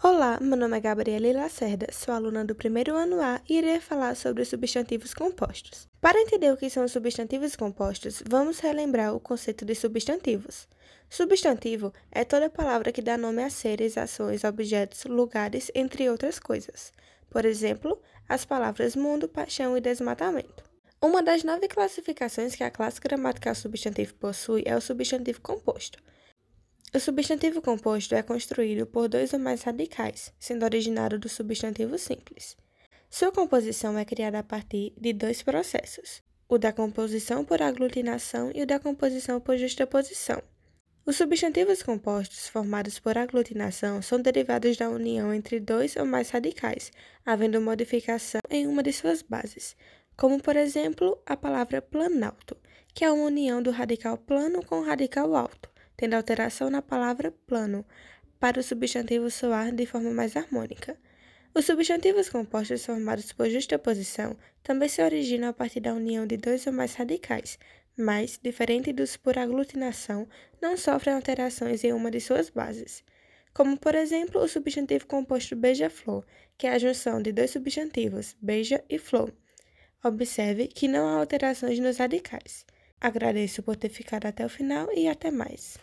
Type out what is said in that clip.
Olá, meu nome é Gabriela Lacerda, sou aluna do primeiro ano A e irei falar sobre os substantivos compostos. Para entender o que são os substantivos compostos, vamos relembrar o conceito de substantivos. Substantivo é toda palavra que dá nome a seres, ações, objetos, lugares, entre outras coisas. Por exemplo, as palavras mundo, paixão e desmatamento. Uma das nove classificações que a classe gramatical substantivo possui é o substantivo composto. O substantivo composto é construído por dois ou mais radicais, sendo originário do substantivo simples. Sua composição é criada a partir de dois processos, o da composição por aglutinação e o da composição por justaposição. Os substantivos compostos formados por aglutinação são derivados da união entre dois ou mais radicais, havendo modificação em uma de suas bases, como por exemplo a palavra planalto, que é uma união do radical plano com o radical alto tendo alteração na palavra plano, para o substantivo soar de forma mais harmônica. Os substantivos compostos formados por justaposição também se originam a partir da união de dois ou mais radicais, mas, diferente dos por aglutinação, não sofrem alterações em uma de suas bases. Como, por exemplo, o substantivo composto beija-flor, que é a junção de dois substantivos, beija e flor. Observe que não há alterações nos radicais. Agradeço por ter ficado até o final e até mais.